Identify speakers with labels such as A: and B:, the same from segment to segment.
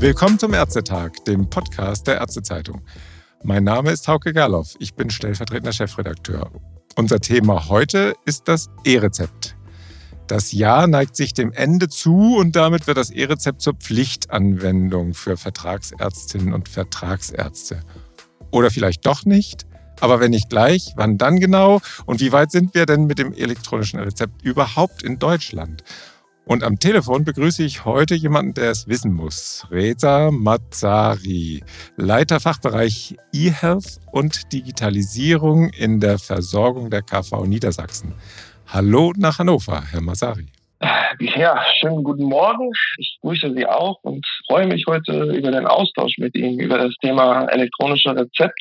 A: Willkommen zum Ärztetag, dem Podcast der Ärztezeitung. Mein Name ist Hauke Gerloff, ich bin stellvertretender Chefredakteur. Unser Thema heute ist das E-Rezept. Das Jahr neigt sich dem Ende zu und damit wird das E-Rezept zur Pflichtanwendung für Vertragsärztinnen und Vertragsärzte. Oder vielleicht doch nicht? Aber wenn nicht gleich, wann dann genau? Und wie weit sind wir denn mit dem elektronischen Rezept überhaupt in Deutschland? Und am Telefon begrüße ich heute jemanden, der es wissen muss. Reza Mazzari, Leiter Fachbereich E-Health und Digitalisierung in der Versorgung der KV Niedersachsen. Hallo nach Hannover, Herr Mazzari.
B: Ja, schönen guten Morgen. Ich grüße Sie auch und freue mich heute über den Austausch mit Ihnen über das Thema elektronische Rezept.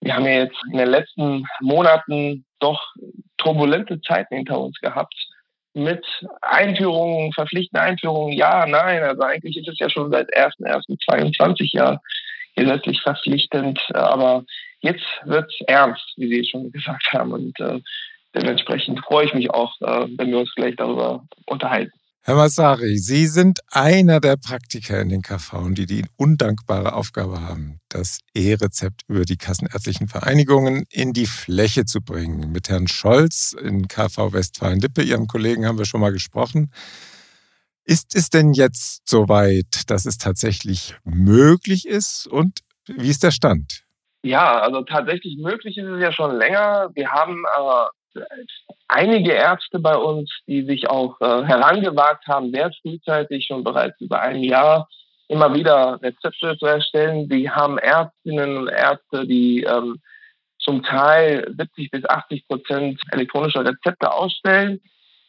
B: Wir haben ja jetzt in den letzten Monaten doch turbulente Zeiten hinter uns gehabt mit Einführungen, verpflichtende Einführungen, ja, nein. Also eigentlich ist es ja schon seit 1.1.22 Jahr gesetzlich verpflichtend. Aber jetzt wird es ernst, wie Sie es schon gesagt haben. Und äh, dementsprechend freue ich mich auch, äh, wenn wir uns gleich darüber unterhalten.
A: Herr Massari, Sie sind einer der Praktiker in den KV, die die undankbare Aufgabe haben, das E-Rezept über die kassenärztlichen Vereinigungen in die Fläche zu bringen. Mit Herrn Scholz in KV Westfalen-Lippe, Ihrem Kollegen, haben wir schon mal gesprochen. Ist es denn jetzt soweit, dass es tatsächlich möglich ist und wie ist der Stand?
B: Ja, also tatsächlich möglich ist es ja schon länger. Wir haben aber einige Ärzte bei uns, die sich auch äh, herangewagt haben, sehr frühzeitig, schon bereits über ein Jahr, immer wieder Rezepte zu erstellen. Die haben Ärztinnen und Ärzte, die ähm, zum Teil 70 bis 80 Prozent elektronischer Rezepte ausstellen.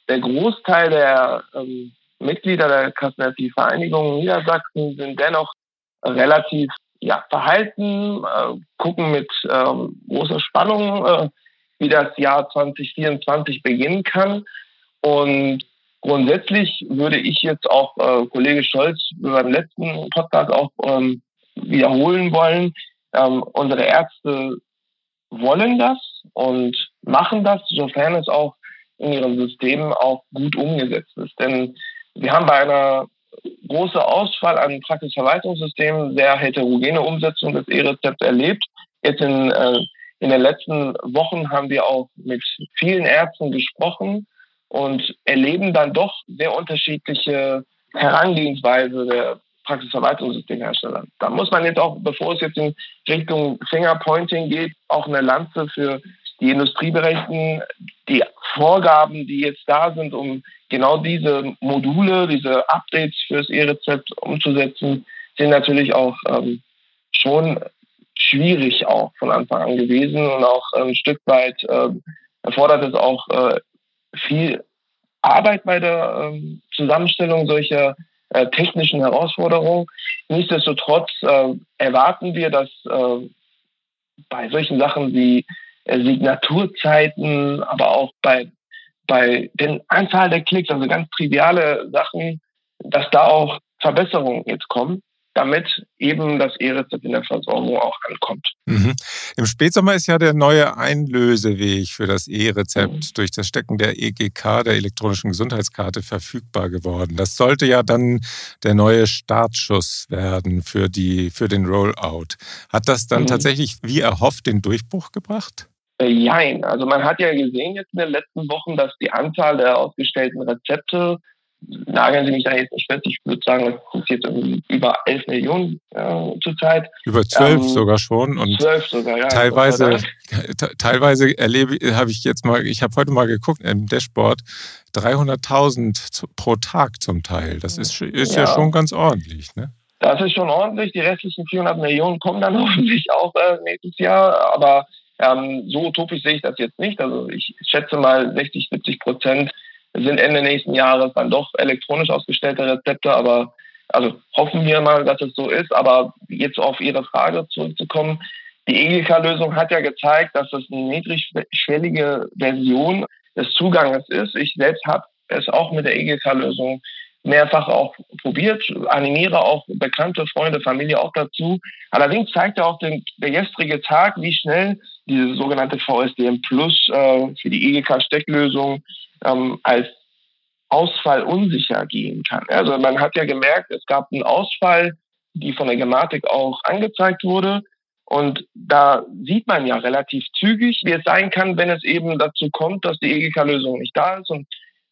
B: Der Großteil der ähm, Mitglieder der Kassenärztlichen Vereinigung Niedersachsen sind dennoch relativ ja, verhalten, äh, gucken mit ähm, großer Spannung äh, wie das Jahr 2024 beginnen kann. Und grundsätzlich würde ich jetzt auch äh, Kollege Scholz beim letzten Podcast auch ähm, wiederholen wollen. Ähm, unsere Ärzte wollen das und machen das, sofern es auch in ihren Systemen auch gut umgesetzt ist. Denn wir haben bei einer großen Ausfall an Praxisverwaltungssystemen sehr heterogene Umsetzung des E-Rezepts erlebt. Jetzt in äh, in den letzten Wochen haben wir auch mit vielen Ärzten gesprochen und erleben dann doch sehr unterschiedliche Herangehensweise der Praxisverwaltungssystemhersteller. Da muss man jetzt auch, bevor es jetzt in Richtung Fingerpointing geht, auch eine Lanze für die Industrie berechnen. Die Vorgaben, die jetzt da sind, um genau diese Module, diese Updates fürs E-Rezept umzusetzen, sind natürlich auch ähm, schon schwierig auch von Anfang an gewesen und auch ein Stück weit äh, erfordert es auch äh, viel Arbeit bei der äh, Zusammenstellung solcher äh, technischen Herausforderungen. Nichtsdestotrotz äh, erwarten wir, dass äh, bei solchen Sachen wie Signaturzeiten, aber auch bei, bei den Anzahl der Klicks, also ganz triviale Sachen, dass da auch Verbesserungen jetzt kommen damit eben das E-Rezept in der Versorgung auch ankommt.
A: Mhm. Im Spätsommer ist ja der neue Einlöseweg für das E-Rezept mhm. durch das Stecken der EGK, der elektronischen Gesundheitskarte, verfügbar geworden. Das sollte ja dann der neue Startschuss werden für, die, für den Rollout. Hat das dann mhm. tatsächlich wie erhofft den Durchbruch gebracht?
B: Äh, jein. Also man hat ja gesehen jetzt in den letzten Wochen, dass die Anzahl der ausgestellten Rezepte nageln Sie mich da jetzt nicht fest. Ich würde sagen, es ist jetzt über 11 Millionen äh, zurzeit.
A: Über 12 ähm, sogar schon. Und
B: 12 sogar, ja.
A: Teilweise, teilweise erlebe, habe ich jetzt mal, ich habe heute mal geguckt im Dashboard, 300.000 pro Tag zum Teil. Das ist, ist ja. ja. schon ganz ordentlich, ne?
B: Das ist schon ordentlich. Die restlichen 400 Millionen kommen dann hoffentlich auch äh, nächstes Jahr. Aber ähm, so utopisch sehe ich das jetzt nicht. Also ich schätze mal 60, 70 Prozent sind Ende nächsten Jahres dann doch elektronisch ausgestellte Rezepte, aber also hoffen wir mal, dass es so ist. Aber jetzt auf Ihre Frage zurückzukommen, die EGK-Lösung hat ja gezeigt, dass es eine niedrigschwellige Version des Zugangs ist. Ich selbst habe es auch mit der EGK-Lösung mehrfach auch probiert, animiere auch bekannte Freunde, Familie auch dazu. Allerdings zeigt ja auch den, der gestrige Tag, wie schnell diese sogenannte VSDM Plus äh, für die EGK-Stecklösung ähm, als Ausfall unsicher gehen kann. Also man hat ja gemerkt, es gab einen Ausfall die von der Gematik auch angezeigt wurde. Und da sieht man ja relativ zügig, wie es sein kann, wenn es eben dazu kommt, dass die EGK-Lösung nicht da ist. Und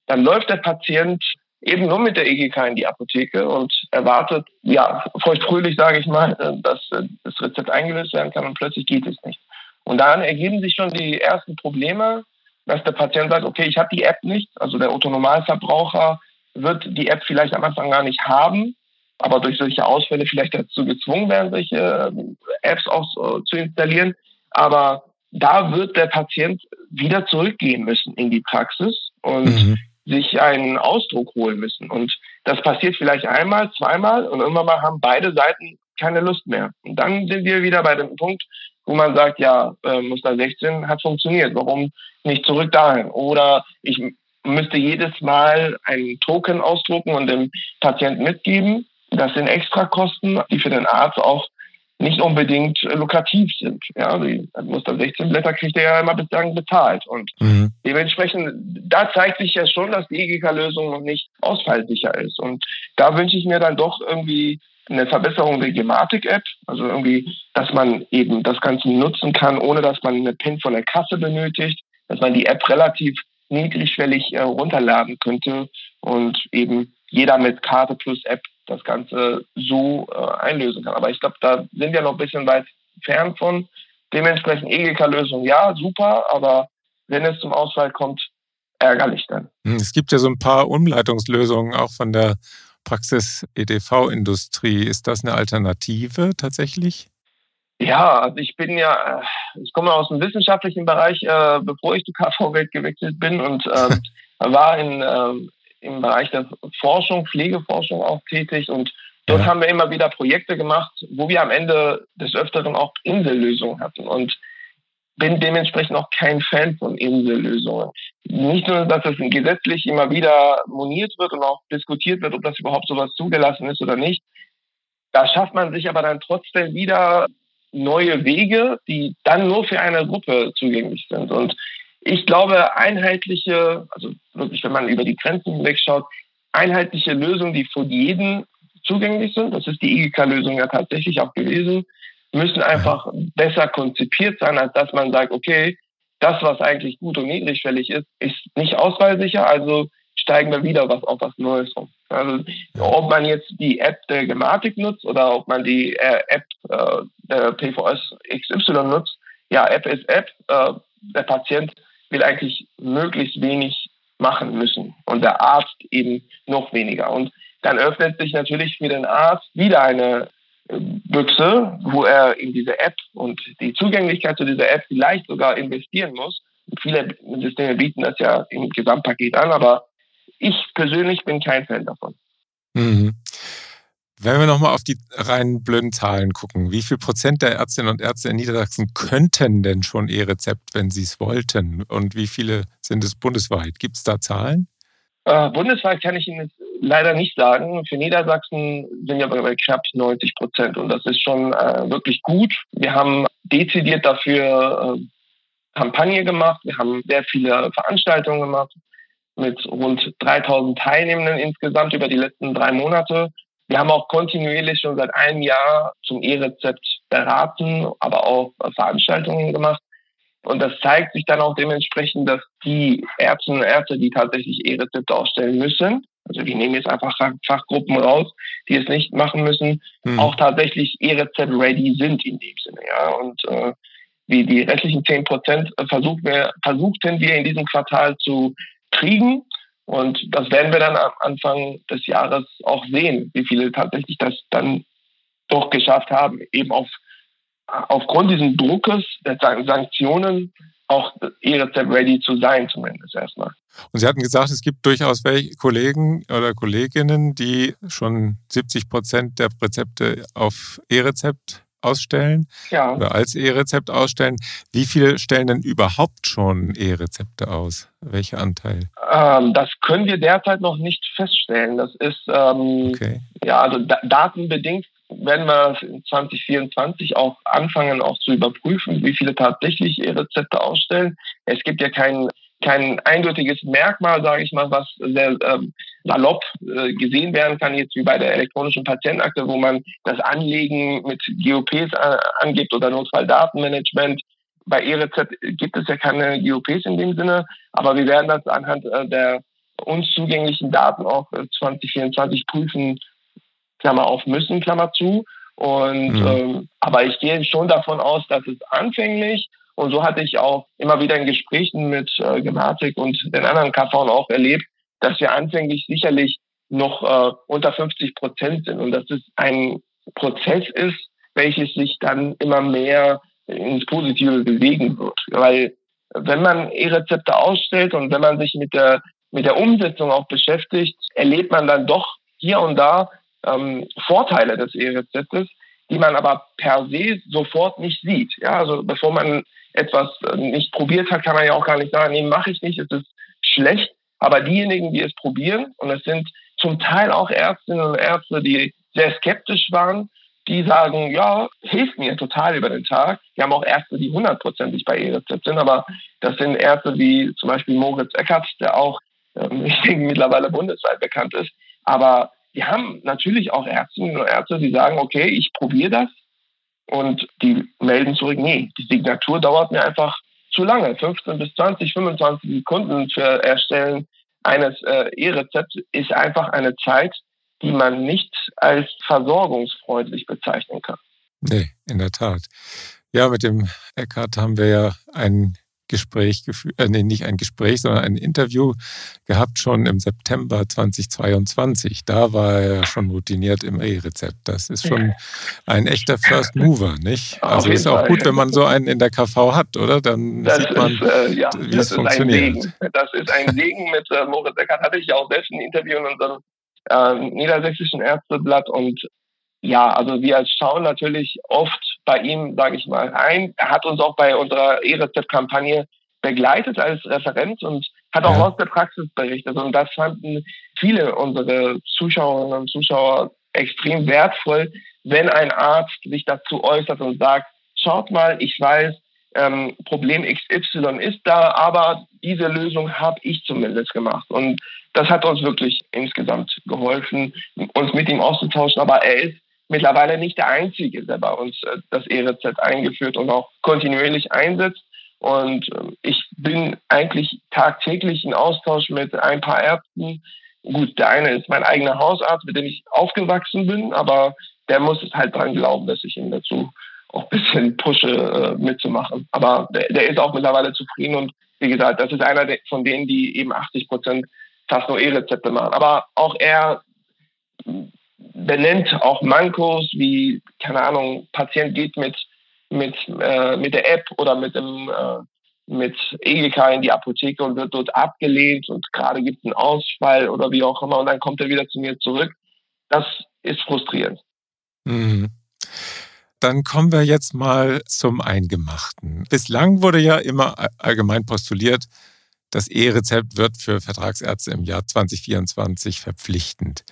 B: dann läuft der Patient eben nur mit der EGK in die Apotheke und erwartet, ja, feuchtfröhlich sage ich mal, dass das Rezept eingelöst werden kann und plötzlich geht es nicht. Und dann ergeben sich schon die ersten Probleme, dass der Patient sagt, okay, ich habe die App nicht, also der Autonomalverbraucher wird die App vielleicht am Anfang gar nicht haben, aber durch solche Ausfälle vielleicht dazu gezwungen werden, solche ähm, Apps auch zu installieren. Aber da wird der Patient wieder zurückgehen müssen in die Praxis und mhm. sich einen Ausdruck holen müssen. Und das passiert vielleicht einmal, zweimal und irgendwann mal haben beide Seiten keine Lust mehr. Und dann sind wir wieder bei dem Punkt, wo man sagt, ja, äh, Muster 16 hat funktioniert, warum nicht zurück dahin? Oder ich müsste jedes Mal einen Token ausdrucken und dem Patienten mitgeben. Das sind Extrakosten, die für den Arzt auch nicht unbedingt lukrativ sind. Ja, die Muster 16 Blätter kriegt er ja immer bislang bezahlt. Und mhm. dementsprechend, da zeigt sich ja schon, dass die EGK-Lösung noch nicht ausfallsicher ist. Und da wünsche ich mir dann doch irgendwie eine Verbesserung der Gematik-App, also irgendwie, dass man eben das Ganze nutzen kann, ohne dass man eine PIN von der Kasse benötigt, dass man die App relativ niedrigschwellig äh, runterladen könnte und eben jeder mit Karte plus App das Ganze so äh, einlösen kann. Aber ich glaube, da sind wir noch ein bisschen weit fern von. Dementsprechend EGK-Lösung, ja, super, aber wenn es zum Ausfall kommt, ärgerlich dann.
A: Hm, es gibt ja so ein paar Umleitungslösungen auch von der Praxis-EDV-Industrie. Ist das eine Alternative tatsächlich?
B: Ja, also ich bin ja, äh, ich komme aus dem wissenschaftlichen Bereich, äh, bevor ich zu KV-Welt gewechselt bin und äh, war in, äh, im Bereich der Forschung, Pflegeforschung auch tätig und dort ja. haben wir immer wieder Projekte gemacht, wo wir am Ende des Öfteren auch Insellösungen hatten und bin dementsprechend auch kein Fan von Insellösungen. Nicht nur, dass es gesetzlich immer wieder moniert wird und auch diskutiert wird, ob das überhaupt sowas zugelassen ist oder nicht. Da schafft man sich aber dann trotzdem wieder neue Wege, die dann nur für eine Gruppe zugänglich sind. Und ich glaube, einheitliche, also wirklich, wenn man über die Grenzen hinweg schaut, einheitliche Lösungen, die für jeden zugänglich sind, das ist die IGK-Lösung ja tatsächlich auch gewesen, müssen einfach besser konzipiert sein, als dass man sagt, okay, das, was eigentlich gut und niedrigschwellig ist, ist nicht auswahlsicher, also steigen wir wieder was auf was Neues um. Also ob man jetzt die App der Gematik nutzt oder ob man die äh, App äh, der PVS XY nutzt, ja, App ist App. Äh, der Patient will eigentlich möglichst wenig machen müssen und der Arzt eben noch weniger. Und dann öffnet sich natürlich für den Arzt wieder eine Büchse, wo er in diese App und die Zugänglichkeit zu dieser App vielleicht sogar investieren muss. Viele Systeme bieten das ja im Gesamtpaket an, aber ich persönlich bin kein Fan davon.
A: Mhm. Wenn wir nochmal auf die reinen blöden Zahlen gucken, wie viel Prozent der Ärztinnen und Ärzte in Niedersachsen könnten denn schon E-Rezept, wenn sie es wollten? Und wie viele sind es bundesweit? Gibt es da Zahlen?
B: Äh, bundesweit kann ich Ihnen leider nicht sagen. Für Niedersachsen sind wir bei knapp 90 Prozent und das ist schon äh, wirklich gut. Wir haben dezidiert dafür äh, Kampagne gemacht. Wir haben sehr viele Veranstaltungen gemacht mit rund 3000 Teilnehmenden insgesamt über die letzten drei Monate. Wir haben auch kontinuierlich schon seit einem Jahr zum E-Rezept beraten, aber auch Veranstaltungen gemacht. Und das zeigt sich dann auch dementsprechend, dass die Ärztinnen und Ärzte, die tatsächlich E-Rezepte ausstellen müssen, also wir nehmen jetzt einfach Fachgruppen raus, die es nicht machen müssen, mhm. auch tatsächlich E-Rezept-ready sind in dem Sinne. Ja. Und äh, wie die restlichen 10 Prozent wir, versuchten wir in diesem Quartal zu kriegen. Und das werden wir dann am Anfang des Jahres auch sehen, wie viele tatsächlich das dann doch geschafft haben, eben auf, aufgrund dieses Druckes der Sanktionen auch E-Rezept ready zu sein, zumindest erstmal.
A: Und Sie hatten gesagt, es gibt durchaus welche Kollegen oder Kolleginnen, die schon 70 Prozent der Rezepte auf E-Rezept ausstellen ja. oder als E-Rezept ausstellen. Wie viele stellen denn überhaupt schon E-Rezepte aus? Welcher Anteil?
B: Ähm, das können wir derzeit noch nicht feststellen. Das ist ähm, okay. ja also da datenbedingt werden wir in 2024 auch anfangen, auch zu überprüfen, wie viele tatsächlich E-Rezepte ausstellen. Es gibt ja kein kein eindeutiges Merkmal, sage ich mal, was sehr ähm, salopp äh, gesehen werden kann, jetzt wie bei der elektronischen Patientenakte, wo man das Anlegen mit GOPs äh, angibt oder Notfalldatenmanagement. Bei E-Rezept gibt es ja keine GOPs in dem Sinne, aber wir werden das anhand äh, der uns zugänglichen Daten auch 2024 äh, prüfen, Klammer auf müssen, Klammer zu. Und mhm. ähm, aber ich gehe schon davon aus, dass es anfänglich und so hatte ich auch immer wieder in Gesprächen mit äh, Gematik und den anderen KV auch erlebt, dass wir anfänglich sicherlich noch äh, unter 50 Prozent sind und dass es ein Prozess ist, welches sich dann immer mehr ins Positive bewegen wird. Weil wenn man E-Rezepte ausstellt und wenn man sich mit der, mit der Umsetzung auch beschäftigt, erlebt man dann doch hier und da ähm, Vorteile des E-Rezeptes, die man aber per se sofort nicht sieht. Ja, also bevor man etwas äh, nicht probiert hat, kann man ja auch gar nicht sagen, nee, mache ich nicht, es ist schlecht. Aber diejenigen, die es probieren, und es sind zum Teil auch Ärztinnen und Ärzte, die sehr skeptisch waren, die sagen, ja, hilft mir total über den Tag. Wir haben auch Ärzte, die hundertprozentig bei E-Rezept sind, aber das sind Ärzte wie zum Beispiel Moritz Eckert, der auch, ähm, ich denke, mittlerweile bundesweit bekannt ist. Aber wir haben natürlich auch Ärztinnen und Ärzte, die sagen, okay, ich probiere das und die melden zurück, nee, die Signatur dauert mir einfach zu lange. 15 bis 20, 25 Sekunden für Erstellen eines äh, E-Rezepts ist einfach eine Zeit, die man nicht als versorgungsfreundlich bezeichnen kann.
A: Nee, in der Tat. Ja, mit dem Eckhardt haben wir ja einen Gespräch geführt, äh, nee, nicht ein Gespräch, sondern ein Interview gehabt schon im September 2022. Da war er schon routiniert im E-Rezept. Das ist schon ein echter First Mover, nicht? Also ist auch gut, wenn man so einen in der KV hat, oder? Dann das sieht man, ist, äh, ja, wie es funktioniert.
B: Das ist ein Segen. Mit äh, Moritz Eckert hatte ich ja auch selbst ein Interview in unserem äh, niedersächsischen Ärzteblatt und ja, also wir schauen natürlich oft bei ihm, sage ich mal, ein. Er hat uns auch bei unserer E-Rezept-Kampagne begleitet als Referent und hat auch ja. aus der Praxis berichtet. Und das fanden viele unserer Zuschauerinnen und Zuschauer extrem wertvoll, wenn ein Arzt sich dazu äußert und sagt, schaut mal, ich weiß, ähm, Problem XY ist da, aber diese Lösung habe ich zumindest gemacht. Und das hat uns wirklich insgesamt geholfen, uns mit ihm auszutauschen. Aber er ist mittlerweile nicht der Einzige, der bei uns äh, das E-Rezept eingeführt und auch kontinuierlich einsetzt. Und ähm, ich bin eigentlich tagtäglich in Austausch mit ein paar Ärzten. Gut, der eine ist mein eigener Hausarzt, mit dem ich aufgewachsen bin, aber der muss es halt dran glauben, dass ich ihn dazu auch ein bisschen pushe, äh, mitzumachen. Aber der, der ist auch mittlerweile zufrieden und wie gesagt, das ist einer von denen, die eben 80 Prozent fast nur E-Rezepte machen. Aber auch er benennt auch Mankos, wie, keine Ahnung, Patient geht mit, mit, äh, mit der App oder mit dem äh, mit EGK in die Apotheke und wird dort abgelehnt und gerade gibt es einen Ausfall oder wie auch immer und dann kommt er wieder zu mir zurück. Das ist frustrierend.
A: Mhm. Dann kommen wir jetzt mal zum Eingemachten. Bislang wurde ja immer allgemein postuliert, das E-Rezept wird für Vertragsärzte im Jahr 2024 verpflichtend.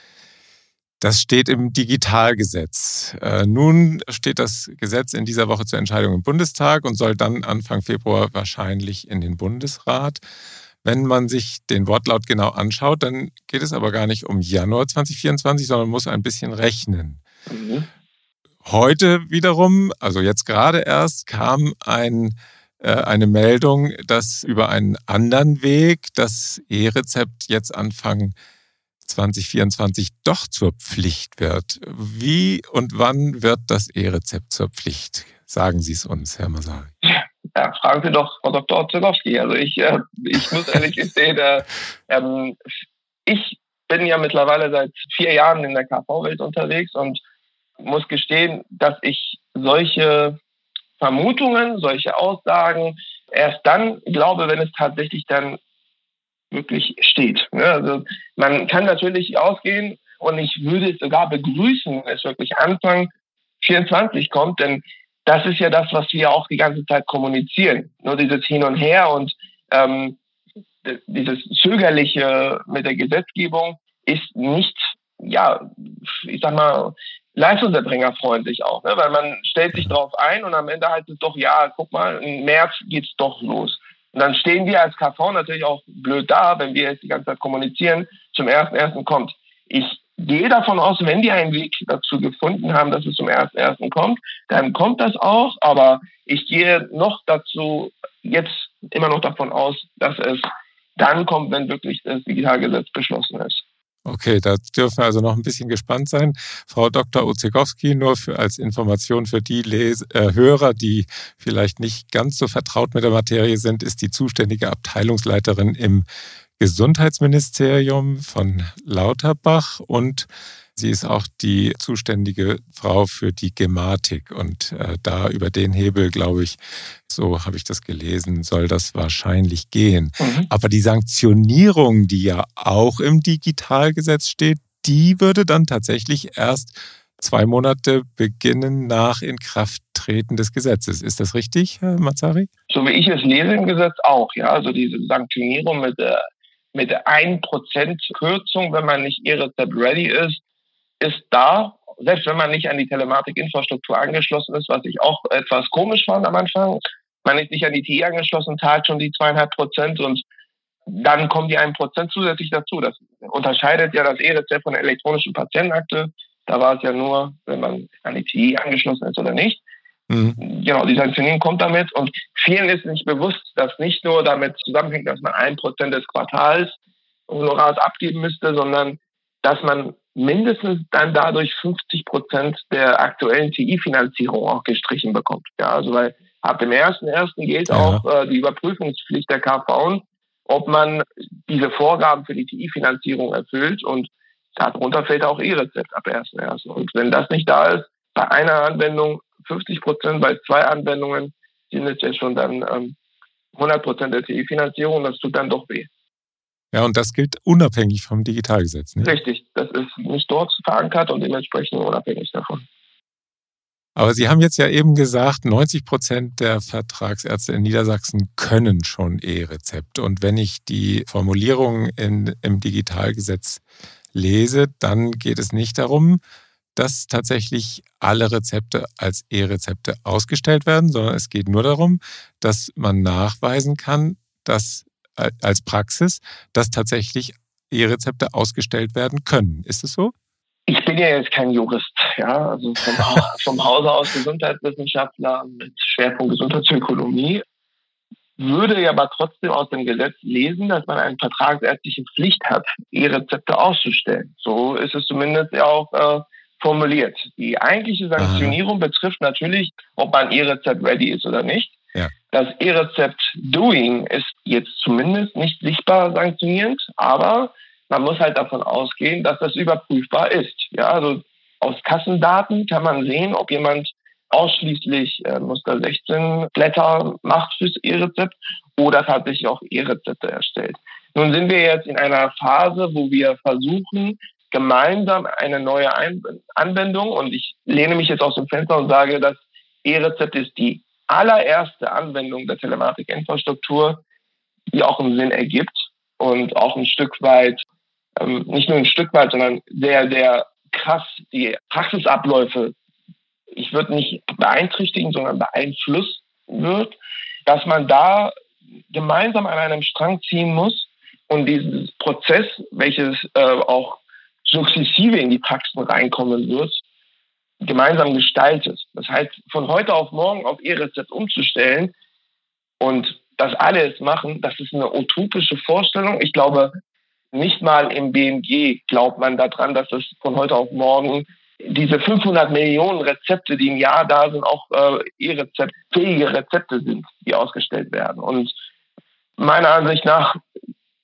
A: Das steht im Digitalgesetz. Äh, nun steht das Gesetz in dieser Woche zur Entscheidung im Bundestag und soll dann Anfang Februar wahrscheinlich in den Bundesrat. Wenn man sich den Wortlaut genau anschaut, dann geht es aber gar nicht um Januar 2024, sondern muss ein bisschen rechnen. Mhm. Heute wiederum, also jetzt gerade erst, kam ein, äh, eine Meldung, dass über einen anderen Weg das E-Rezept jetzt Anfang 2024 doch zur Pflicht wird. Wie und wann wird das E-Rezept zur Pflicht? Sagen Sie es uns, Herr Masari.
B: Ja, fragen Sie doch Frau Dr. Orzegowski. Also ich, äh, ich muss ehrlich gestehen, äh, ähm, ich bin ja mittlerweile seit vier Jahren in der KV-Welt unterwegs und muss gestehen, dass ich solche Vermutungen, solche Aussagen erst dann glaube, wenn es tatsächlich dann wirklich steht. Also man kann natürlich ausgehen und ich würde es sogar begrüßen, wenn es wirklich Anfang 24 kommt, denn das ist ja das, was wir auch die ganze Zeit kommunizieren. Nur dieses Hin und Her und ähm, dieses Zögerliche mit der Gesetzgebung ist nicht, ja, ich sag mal, leistungserbringerfreundlich auch, ne? weil man stellt sich darauf ein und am Ende heißt es doch, ja, guck mal, im März geht's doch los. Und dann stehen wir als KV natürlich auch blöd da, wenn wir jetzt die ganze Zeit kommunizieren, zum ersten ersten kommt. Ich gehe davon aus, wenn die einen Weg dazu gefunden haben, dass es zum ersten ersten kommt, dann kommt das auch. Aber ich gehe noch dazu jetzt immer noch davon aus, dass es dann kommt, wenn wirklich das Digitalgesetz beschlossen ist.
A: Okay, da dürfen wir also noch ein bisschen gespannt sein. Frau Dr. Ozegowski, nur für, als Information für die Les äh, Hörer, die vielleicht nicht ganz so vertraut mit der Materie sind, ist die zuständige Abteilungsleiterin im Gesundheitsministerium von Lauterbach und Sie ist auch die zuständige Frau für die Gematik. Und äh, da über den Hebel, glaube ich, so habe ich das gelesen, soll das wahrscheinlich gehen. Mhm. Aber die Sanktionierung, die ja auch im Digitalgesetz steht, die würde dann tatsächlich erst zwei Monate beginnen nach Inkrafttreten des Gesetzes. Ist das richtig, Herr Mazzari?
B: So wie ich es lese im Gesetz auch, ja. Also diese Sanktionierung mit der mit 1% Kürzung, wenn man nicht E-Rezept ready ist, ist da, selbst wenn man nicht an die Telematikinfrastruktur angeschlossen ist, was ich auch etwas komisch fand am Anfang. Man ist nicht an die TI angeschlossen, zahlt schon die zweieinhalb Prozent und dann kommen die ein Prozent zusätzlich dazu. Das unterscheidet ja das E-Rezept von der elektronischen Patientenakte. Da war es ja nur, wenn man an die TI angeschlossen ist oder nicht. Mhm. Genau, die Sanktionierung kommt damit und vielen ist nicht bewusst, dass nicht nur damit zusammenhängt, dass man ein Prozent des Quartals Honorars abgeben müsste, sondern dass man mindestens dann dadurch 50 Prozent der aktuellen TI-Finanzierung auch gestrichen bekommt. Ja, also weil ab dem ersten ersten gilt ja. auch äh, die Überprüfungspflicht der KV, ob man diese Vorgaben für die TI-Finanzierung erfüllt und darunter fällt auch E-Rezept ab ersten ersten. Und wenn das nicht da ist, bei einer Anwendung 50 Prozent, bei zwei Anwendungen sind es ja schon dann ähm, 100 Prozent der TI-Finanzierung. Das tut dann doch weh.
A: Ja, und das gilt unabhängig vom Digitalgesetz.
B: Nicht? Richtig, das ist nicht dort verankert und dementsprechend unabhängig davon.
A: Aber Sie haben jetzt ja eben gesagt, 90 Prozent der Vertragsärzte in Niedersachsen können schon E-Rezept. Und wenn ich die Formulierung in, im Digitalgesetz lese, dann geht es nicht darum, dass tatsächlich alle Rezepte als E-Rezepte ausgestellt werden, sondern es geht nur darum, dass man nachweisen kann, dass als Praxis, dass tatsächlich E-Rezepte ausgestellt werden können. Ist es so?
B: Ich bin ja jetzt kein Jurist, ja, also vom, vom Hause aus Gesundheitswissenschaftler mit Schwerpunkt Gesundheitsökonomie. Würde ja aber trotzdem aus dem Gesetz lesen, dass man eine vertragsärztliche Pflicht hat, E-Rezepte auszustellen. So ist es zumindest auch äh, formuliert. Die eigentliche Sanktionierung betrifft natürlich, ob man E-Rezept ready ist oder nicht. Das E-Rezept Doing ist jetzt zumindest nicht sichtbar sanktionierend, aber man muss halt davon ausgehen, dass das überprüfbar ist. Ja, also aus Kassendaten kann man sehen, ob jemand ausschließlich äh, Muster 16 Blätter macht fürs E-Rezept oder tatsächlich auch E-Rezepte erstellt. Nun sind wir jetzt in einer Phase, wo wir versuchen, gemeinsam eine neue Anwendung und ich lehne mich jetzt aus dem Fenster und sage, das E-Rezept ist die allererste Anwendung der Telematikinfrastruktur, die auch einen Sinn ergibt und auch ein Stück weit, ähm, nicht nur ein Stück weit, sondern sehr, sehr krass die Praxisabläufe, ich würde nicht beeinträchtigen, sondern beeinflussen wird, dass man da gemeinsam an einem Strang ziehen muss und dieses Prozess, welches äh, auch sukzessive in die Praxen reinkommen wird, gemeinsam gestaltet. Das heißt, von heute auf morgen auf E-Rezept umzustellen und das alles machen, das ist eine utopische Vorstellung. Ich glaube, nicht mal im BMG glaubt man daran, dass das von heute auf morgen diese 500 Millionen Rezepte, die im Jahr da sind, auch äh, E-Rezept, fähige Rezepte sind, die ausgestellt werden. Und meiner Ansicht nach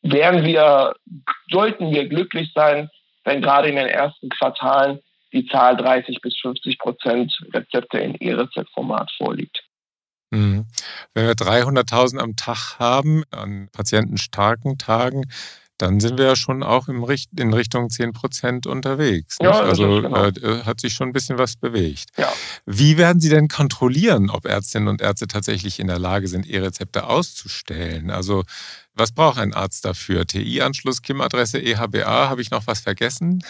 B: werden wir, sollten wir glücklich sein, wenn gerade in den ersten Quartalen die Zahl 30 bis 50 Prozent Rezepte in E-Rezeptformat vorliegt.
A: Mhm. Wenn wir 300.000 am Tag haben, an patientenstarken Tagen, dann sind wir ja schon auch in Richtung 10 Prozent unterwegs. Ja, also genau. äh, hat sich schon ein bisschen was bewegt. Ja. Wie werden Sie denn kontrollieren, ob Ärztinnen und Ärzte tatsächlich in der Lage sind, E-Rezepte auszustellen? Also was braucht ein Arzt dafür? TI-Anschluss, KIM-Adresse, EHBA, habe ich noch was vergessen?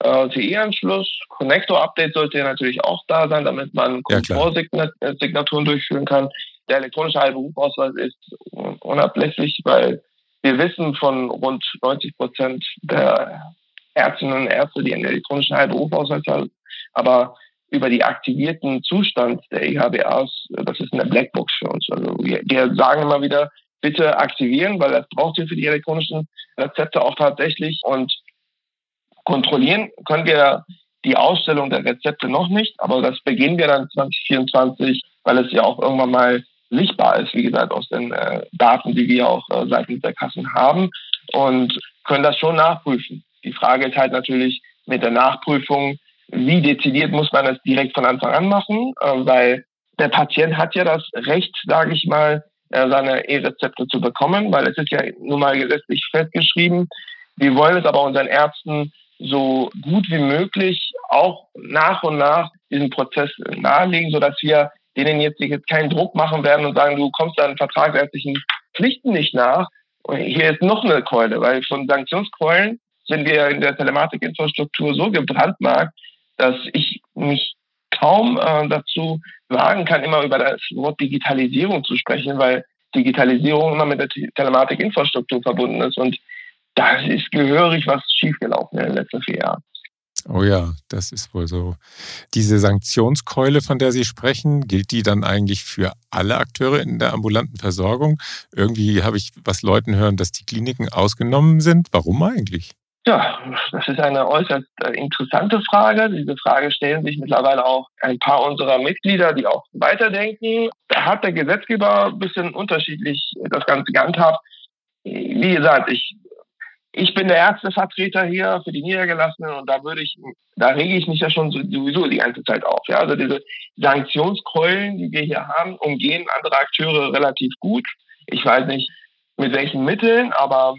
B: Äh, TE-Anschluss, Connector-Update sollte ja natürlich auch da sein, damit man Komfortsignaturen durchführen kann. der elektronische Heilberufsausweis ist unablässig, weil wir wissen von rund 90 Prozent der Ärztinnen und Ärzte, die einen elektronischen Heilberufsausweis haben, aber über die aktivierten Zustand der EHBAs, das ist eine Blackbox für uns. Also wir, wir sagen immer wieder, bitte aktivieren, weil das braucht ihr für die elektronischen Rezepte auch tatsächlich. Und kontrollieren können wir die Ausstellung der Rezepte noch nicht, aber das beginnen wir dann 2024, weil es ja auch irgendwann mal sichtbar ist, wie gesagt, aus den äh, Daten, die wir auch äh, seitens der Kassen haben und können das schon nachprüfen. Die Frage ist halt natürlich mit der Nachprüfung, wie dezidiert muss man das direkt von Anfang an machen, äh, weil der Patient hat ja das Recht, sage ich mal, äh, seine E-Rezepte zu bekommen, weil es ist ja nun mal gesetzlich festgeschrieben. Wir wollen es aber unseren Ärzten so gut wie möglich auch nach und nach diesen Prozess nahelegen, sodass wir denen jetzt, jetzt keinen Druck machen werden und sagen, du kommst deinen vertragsärztlichen Pflichten nicht nach. Und hier ist noch eine Keule, weil von Sanktionskeulen sind wir in der Telematikinfrastruktur so gebrandmarkt, dass ich mich kaum äh, dazu wagen kann, immer über das Wort Digitalisierung zu sprechen, weil Digitalisierung immer mit der Telematikinfrastruktur verbunden ist. Und da ist gehörig was schiefgelaufen in den letzten vier Jahren.
A: Oh ja, das ist wohl so. Diese Sanktionskeule, von der Sie sprechen, gilt die dann eigentlich für alle Akteure in der ambulanten Versorgung? Irgendwie habe ich was Leuten hören, dass die Kliniken ausgenommen sind. Warum eigentlich?
B: Ja, das ist eine äußerst äh, interessante Frage. Diese Frage stellen sich mittlerweile auch ein paar unserer Mitglieder, die auch weiterdenken. Da hat der Gesetzgeber ein bisschen unterschiedlich das Ganze gehandhabt. Wie gesagt, ich ich bin der Ärztevertreter hier für die Niedergelassenen und da würde ich, da rege ich mich ja schon sowieso die ganze Zeit auf. Ja, also diese Sanktionskeulen, die wir hier haben, umgehen andere Akteure relativ gut. Ich weiß nicht mit welchen Mitteln, aber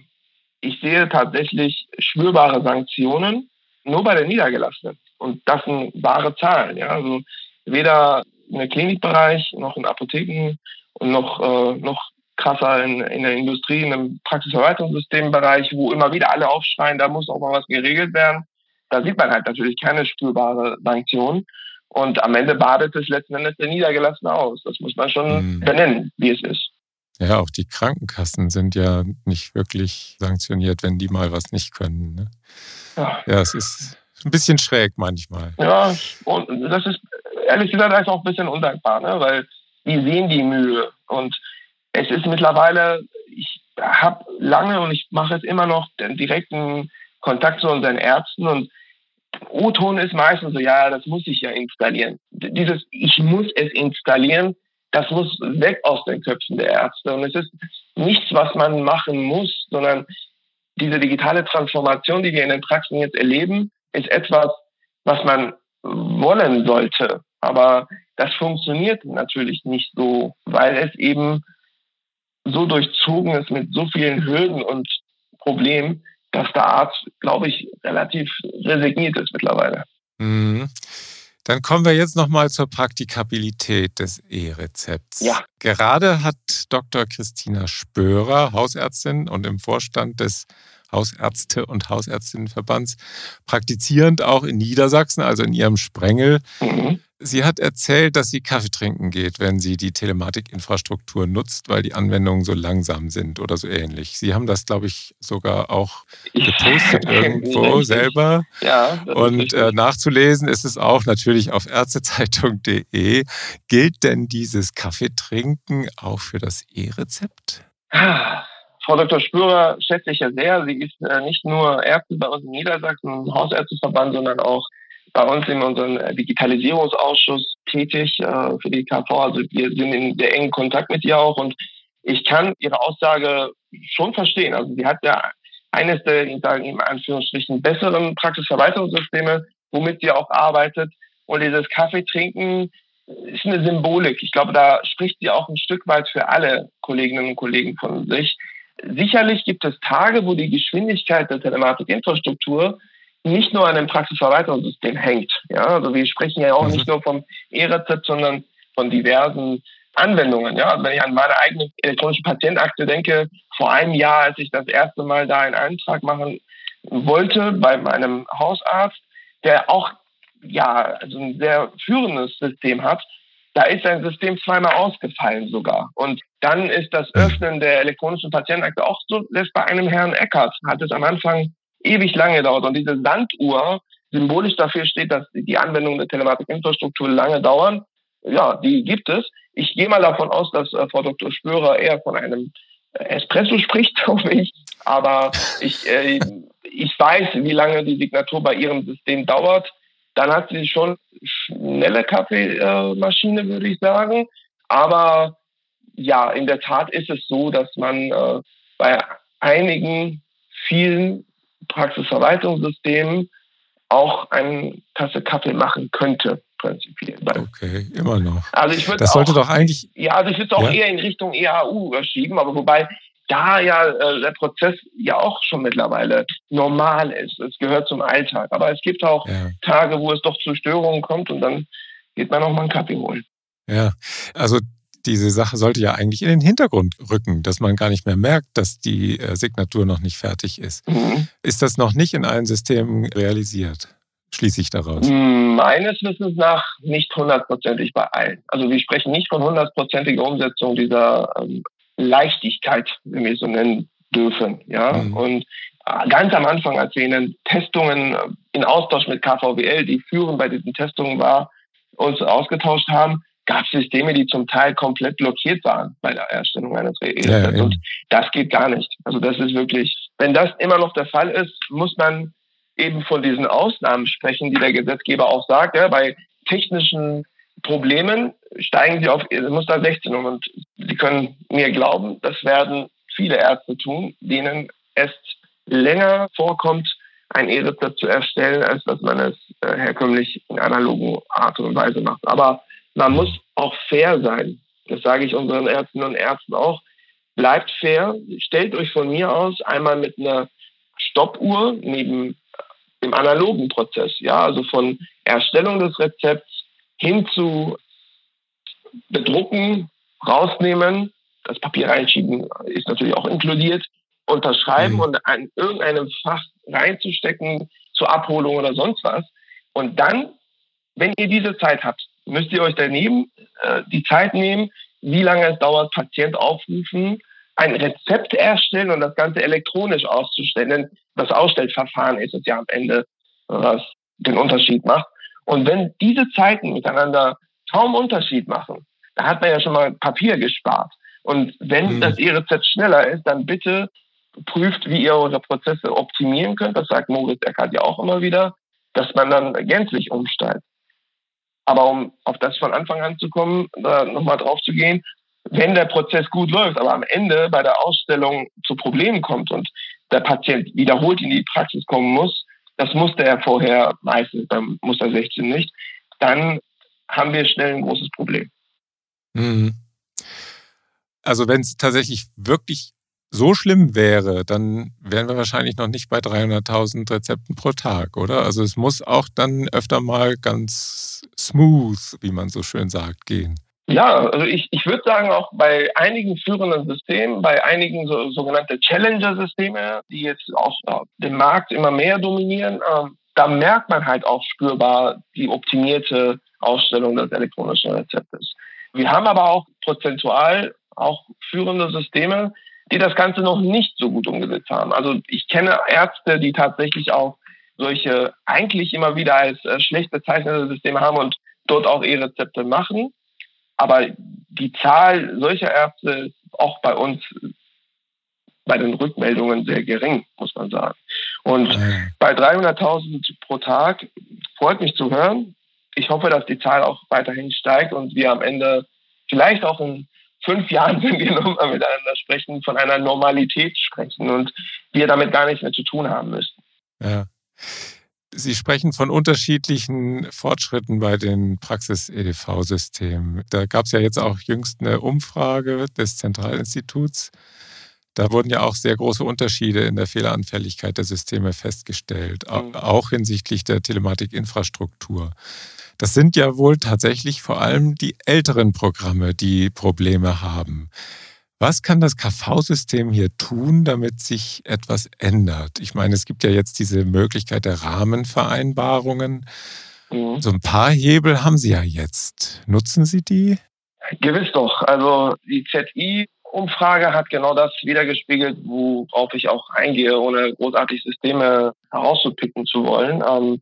B: ich sehe tatsächlich spürbare Sanktionen nur bei den Niedergelassenen. Und das sind wahre Zahlen. Ja, also weder im Klinikbereich noch in Apotheken und noch, äh, noch krasser in, in der Industrie, in einem Praxisverwaltungssystembereich, wo immer wieder alle aufschreien, da muss auch mal was geregelt werden. Da sieht man halt natürlich keine spürbare Sanktion. Und am Ende badet es letzten Endes der Niedergelassene aus. Das muss man schon mhm. benennen, wie es ist.
A: Ja, auch die Krankenkassen sind ja nicht wirklich sanktioniert, wenn die mal was nicht können. Ne? Ja. ja, es ist ein bisschen schräg manchmal.
B: Ja, und das ist ehrlich gesagt auch ein bisschen undankbar, ne? weil die sehen die Mühe. Und es ist mittlerweile, ich habe lange und ich mache es immer noch den direkten Kontakt zu unseren Ärzten und O-Ton ist meistens so, ja, das muss ich ja installieren. Dieses, ich muss es installieren, das muss weg aus den Köpfen der Ärzte. Und es ist nichts, was man machen muss, sondern diese digitale Transformation, die wir in den Praxen jetzt erleben, ist etwas, was man wollen sollte. Aber das funktioniert natürlich nicht so, weil es eben so durchzogen ist mit so vielen Hürden und Problemen, dass der Arzt, glaube ich, relativ resigniert ist mittlerweile.
A: Mhm. Dann kommen wir jetzt nochmal zur Praktikabilität des E-Rezepts. Ja. Gerade hat Dr. Christina Spörer, Hausärztin und im Vorstand des Hausärzte- und Hausärztinnenverbands, praktizierend auch in Niedersachsen, also in ihrem Sprengel, mhm. Sie hat erzählt, dass sie Kaffee trinken geht, wenn sie die Telematikinfrastruktur nutzt, weil die Anwendungen so langsam sind oder so ähnlich. Sie haben das, glaube ich, sogar auch gepostet irgendwo selber. Ja, Und äh, nachzulesen ist es auch natürlich auf ärztezeitung.de. Gilt denn dieses Kaffeetrinken auch für das E-Rezept?
B: Frau Dr. Spürer schätze ich ja sehr. Sie ist äh, nicht nur Ärztin bei uns in Niedersachsen, Hausärzteverband, sondern auch bei uns in unserem äh, Digitalisierungsausschuss tätig äh, für die KV. Also wir sind in sehr engen Kontakt mit ihr auch und ich kann ihre Aussage schon verstehen. Also sie hat ja eines der, ich sage in Anführungsstrichen, besseren Praxisverwaltungssysteme, womit sie auch arbeitet. Und dieses Kaffeetrinken ist eine Symbolik. Ich glaube, da spricht sie auch ein Stück weit für alle Kolleginnen und Kollegen von sich. Sicherlich gibt es Tage, wo die Geschwindigkeit der Telematikinfrastruktur nicht nur an dem Praxisverwaltungssystem hängt. Ja, also wir sprechen ja auch mhm. nicht nur vom E-Rezept, sondern von diversen Anwendungen. Ja, also wenn ich an meine eigene elektronische Patientakte denke, vor einem Jahr, als ich das erste Mal da einen Eintrag machen wollte bei meinem Hausarzt, der auch ja also ein sehr führendes System hat, da ist ein System zweimal ausgefallen sogar. Und dann ist das Öffnen der elektronischen Patientenakte auch so, selbst bei einem Herrn Eckert hat es am Anfang ewig lange gedauert. Und diese Sanduhr symbolisch dafür steht, dass die Anwendung der Telematikinfrastruktur lange dauern. Ja, die gibt es. Ich gehe mal davon aus, dass äh, Frau Dr. Spörer eher von einem äh, Espresso spricht, hoffe ich. Aber ich, äh, ich weiß, wie lange die Signatur bei ihrem System dauert. Dann hat sie schon schnelle Kaffeemaschine, würde ich sagen. Aber ja, in der Tat ist es so, dass man äh, bei einigen vielen Praxisverwaltungssystemen auch eine Tasse Kaffee machen könnte, prinzipiell.
A: Okay, immer noch.
B: Also ich würde
A: das sollte doch eigentlich.
B: Ja, also ich würde es auch ja? eher in Richtung EAU schieben, aber wobei da ja äh, der Prozess ja auch schon mittlerweile normal ist. Es gehört zum Alltag. Aber es gibt auch ja. Tage, wo es doch zu Störungen kommt und dann geht man auch mal einen Kaffee holen.
A: Ja, also diese Sache sollte ja eigentlich in den Hintergrund rücken, dass man gar nicht mehr merkt, dass die äh, Signatur noch nicht fertig ist. Mhm. Ist das noch nicht in allen Systemen realisiert? Schließe ich daraus?
B: Meines Wissens nach nicht hundertprozentig bei allen. Also wir sprechen nicht von hundertprozentiger Umsetzung dieser ähm, Leichtigkeit, wenn wir es so nennen dürfen. Ja? Mhm. Und äh, ganz am Anfang, als wir in den Testungen äh, in Austausch mit KVWL, die führend bei diesen Testungen war, uns ausgetauscht haben, gab es Systeme, die zum Teil komplett blockiert waren bei der Erstellung eines RE. Ja, ja. Und das geht gar nicht. Also das ist wirklich, wenn das immer noch der Fall ist, muss man eben von diesen Ausnahmen sprechen, die der Gesetzgeber auch sagt. Ja, bei technischen Problemen steigen sie auf Muster 16 um. Und Sie können mir glauben, das werden viele Ärzte tun, denen es länger vorkommt, ein E-Rezept zu erstellen, als dass man es äh, herkömmlich in analogen Art und Weise macht. Aber man muss auch fair sein. Das sage ich unseren Ärztinnen und Ärzten auch. Bleibt fair. Stellt euch von mir aus einmal mit einer Stoppuhr neben dem analogen Prozess, ja, also von Erstellung des Rezepts hin zu bedrucken, rausnehmen, das Papier reinschieben ist natürlich auch inkludiert, unterschreiben mhm. und in irgendeinem Fach reinzustecken zur Abholung oder sonst was. Und dann, wenn ihr diese Zeit habt, müsst ihr euch daneben äh, die Zeit nehmen, wie lange es dauert, Patient aufrufen, ein Rezept erstellen und das Ganze elektronisch auszustellen. Denn das Ausstellverfahren ist es ja am Ende, was den Unterschied macht. Und wenn diese Zeiten miteinander kaum Unterschied machen, da hat man ja schon mal Papier gespart. Und wenn mhm. das E-Rezept schneller ist, dann bitte prüft, wie ihr eure Prozesse optimieren könnt. Das sagt Moritz Eckert ja auch immer wieder, dass man dann gänzlich umsteigt. Aber um auf das von Anfang an zu kommen, da nochmal drauf zu gehen, wenn der Prozess gut läuft, aber am Ende bei der Ausstellung zu Problemen kommt und der Patient wiederholt in die Praxis kommen muss, das musste er vorher meistens beim Muster 16 nicht, dann haben wir schnell ein großes Problem.
A: Mhm. Also wenn es tatsächlich wirklich so schlimm wäre, dann wären wir wahrscheinlich noch nicht bei 300.000 Rezepten pro Tag, oder? Also es muss auch dann öfter mal ganz smooth, wie man so schön sagt, gehen.
B: Ja, also ich, ich würde sagen, auch bei einigen führenden Systemen, bei einigen so, sogenannte Challenger-Systeme, die jetzt auch äh, den Markt immer mehr dominieren, äh, da merkt man halt auch spürbar die optimierte Ausstellung des elektronischen Rezeptes. Wir haben aber auch prozentual auch führende Systeme, die das Ganze noch nicht so gut umgesetzt haben. Also ich kenne Ärzte, die tatsächlich auch solche eigentlich immer wieder als äh, schlecht bezeichnete Systeme haben und dort auch E-Rezepte machen. Aber die Zahl solcher Ärzte ist auch bei uns bei den Rückmeldungen sehr gering, muss man sagen. Und mhm. bei 300.000 pro Tag freut mich zu hören. Ich hoffe, dass die Zahl auch weiterhin steigt und wir am Ende vielleicht auch in fünf Jahren, wenn wir nochmal miteinander sprechen, von einer Normalität sprechen und wir damit gar nichts mehr zu tun haben müssen.
A: Ja. Sie sprechen von unterschiedlichen Fortschritten bei den Praxis-EDV-Systemen. Da gab es ja jetzt auch jüngst eine Umfrage des Zentralinstituts. Da wurden ja auch sehr große Unterschiede in der Fehleranfälligkeit der Systeme festgestellt, mhm. auch hinsichtlich der Telematikinfrastruktur. Das sind ja wohl tatsächlich vor allem die älteren Programme, die Probleme haben. Was kann das KV-System hier tun, damit sich etwas ändert? Ich meine, es gibt ja jetzt diese Möglichkeit der Rahmenvereinbarungen. Mhm. So ein paar Hebel haben Sie ja jetzt. Nutzen Sie die?
B: Gewiss doch. Also die ZI-Umfrage hat genau das wiedergespiegelt, worauf ich auch eingehe, ohne großartig Systeme herauszupicken zu wollen. Ähm,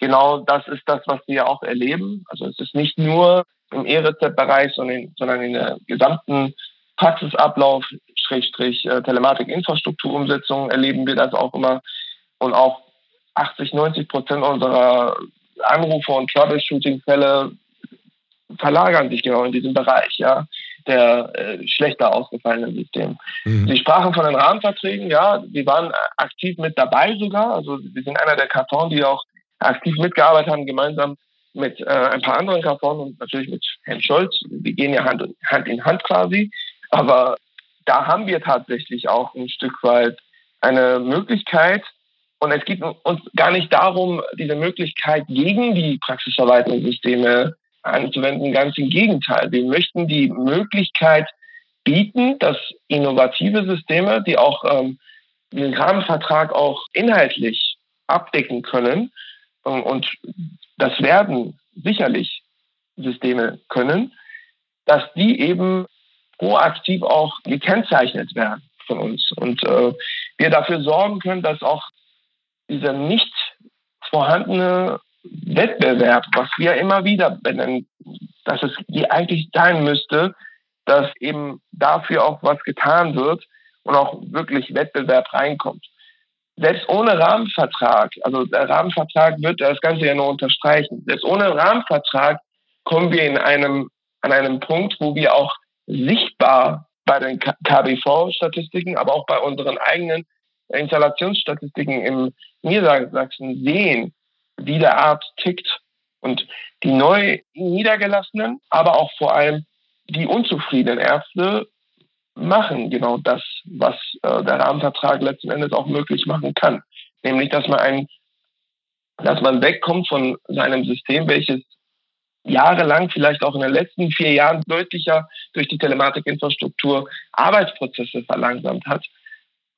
B: genau das ist das, was wir auch erleben. Also es ist nicht nur im E-Rezept-Bereich, sondern, sondern in der gesamten Praxisablauf, Schrägstrich, äh, Telematik-Infrastrukturumsetzung erleben wir das auch immer. Und auch 80, 90 Prozent unserer Anrufe und Troubleshooting-Fälle verlagern sich genau in diesem Bereich, ja, der äh, schlechter ausgefallenen Systeme. Mhm. Sie sprachen von den Rahmenverträgen, ja, wir waren aktiv mit dabei sogar. Also wir sind einer der Karton, die auch aktiv mitgearbeitet haben, gemeinsam mit äh, ein paar anderen Karton und natürlich mit Herrn Scholz. Wir gehen ja Hand, Hand in Hand quasi. Aber da haben wir tatsächlich auch ein Stück weit eine Möglichkeit, und es geht uns gar nicht darum, diese Möglichkeit gegen die praxisverwaltenden Systeme anzuwenden. Ganz im Gegenteil. Wir möchten die Möglichkeit bieten, dass innovative Systeme, die auch ähm, den Rahmenvertrag auch inhaltlich abdecken können, und das werden sicherlich Systeme können, dass die eben proaktiv auch gekennzeichnet werden von uns und äh, wir dafür sorgen können, dass auch dieser nicht vorhandene Wettbewerb, was wir immer wieder benennen, dass es eigentlich sein müsste, dass eben dafür auch was getan wird und auch wirklich Wettbewerb reinkommt. Selbst ohne Rahmenvertrag, also der Rahmenvertrag wird das Ganze ja nur unterstreichen. Selbst ohne Rahmenvertrag kommen wir in einem, an einem Punkt, wo wir auch sichtbar bei den KBV-Statistiken, aber auch bei unseren eigenen Installationsstatistiken im Niedersachsen sehen, wie der Arzt tickt und die neu niedergelassenen, aber auch vor allem die unzufriedenen Ärzte machen genau das, was äh, der Rahmenvertrag letzten Endes auch möglich machen kann. Nämlich, dass man ein, dass man wegkommt von seinem System, welches jahrelang, vielleicht auch in den letzten vier Jahren deutlicher durch die Telematikinfrastruktur Arbeitsprozesse verlangsamt hat,